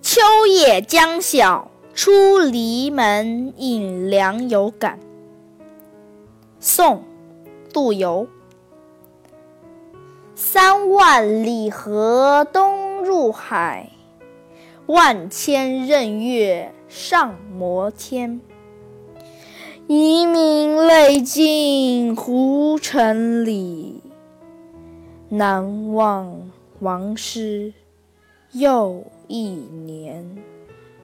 秋夜将晓出篱门，迎凉有感。宋·陆游。三万里河东入海，万千仞岳上摩天。遗民泪尽胡尘里，难忘王师又一年。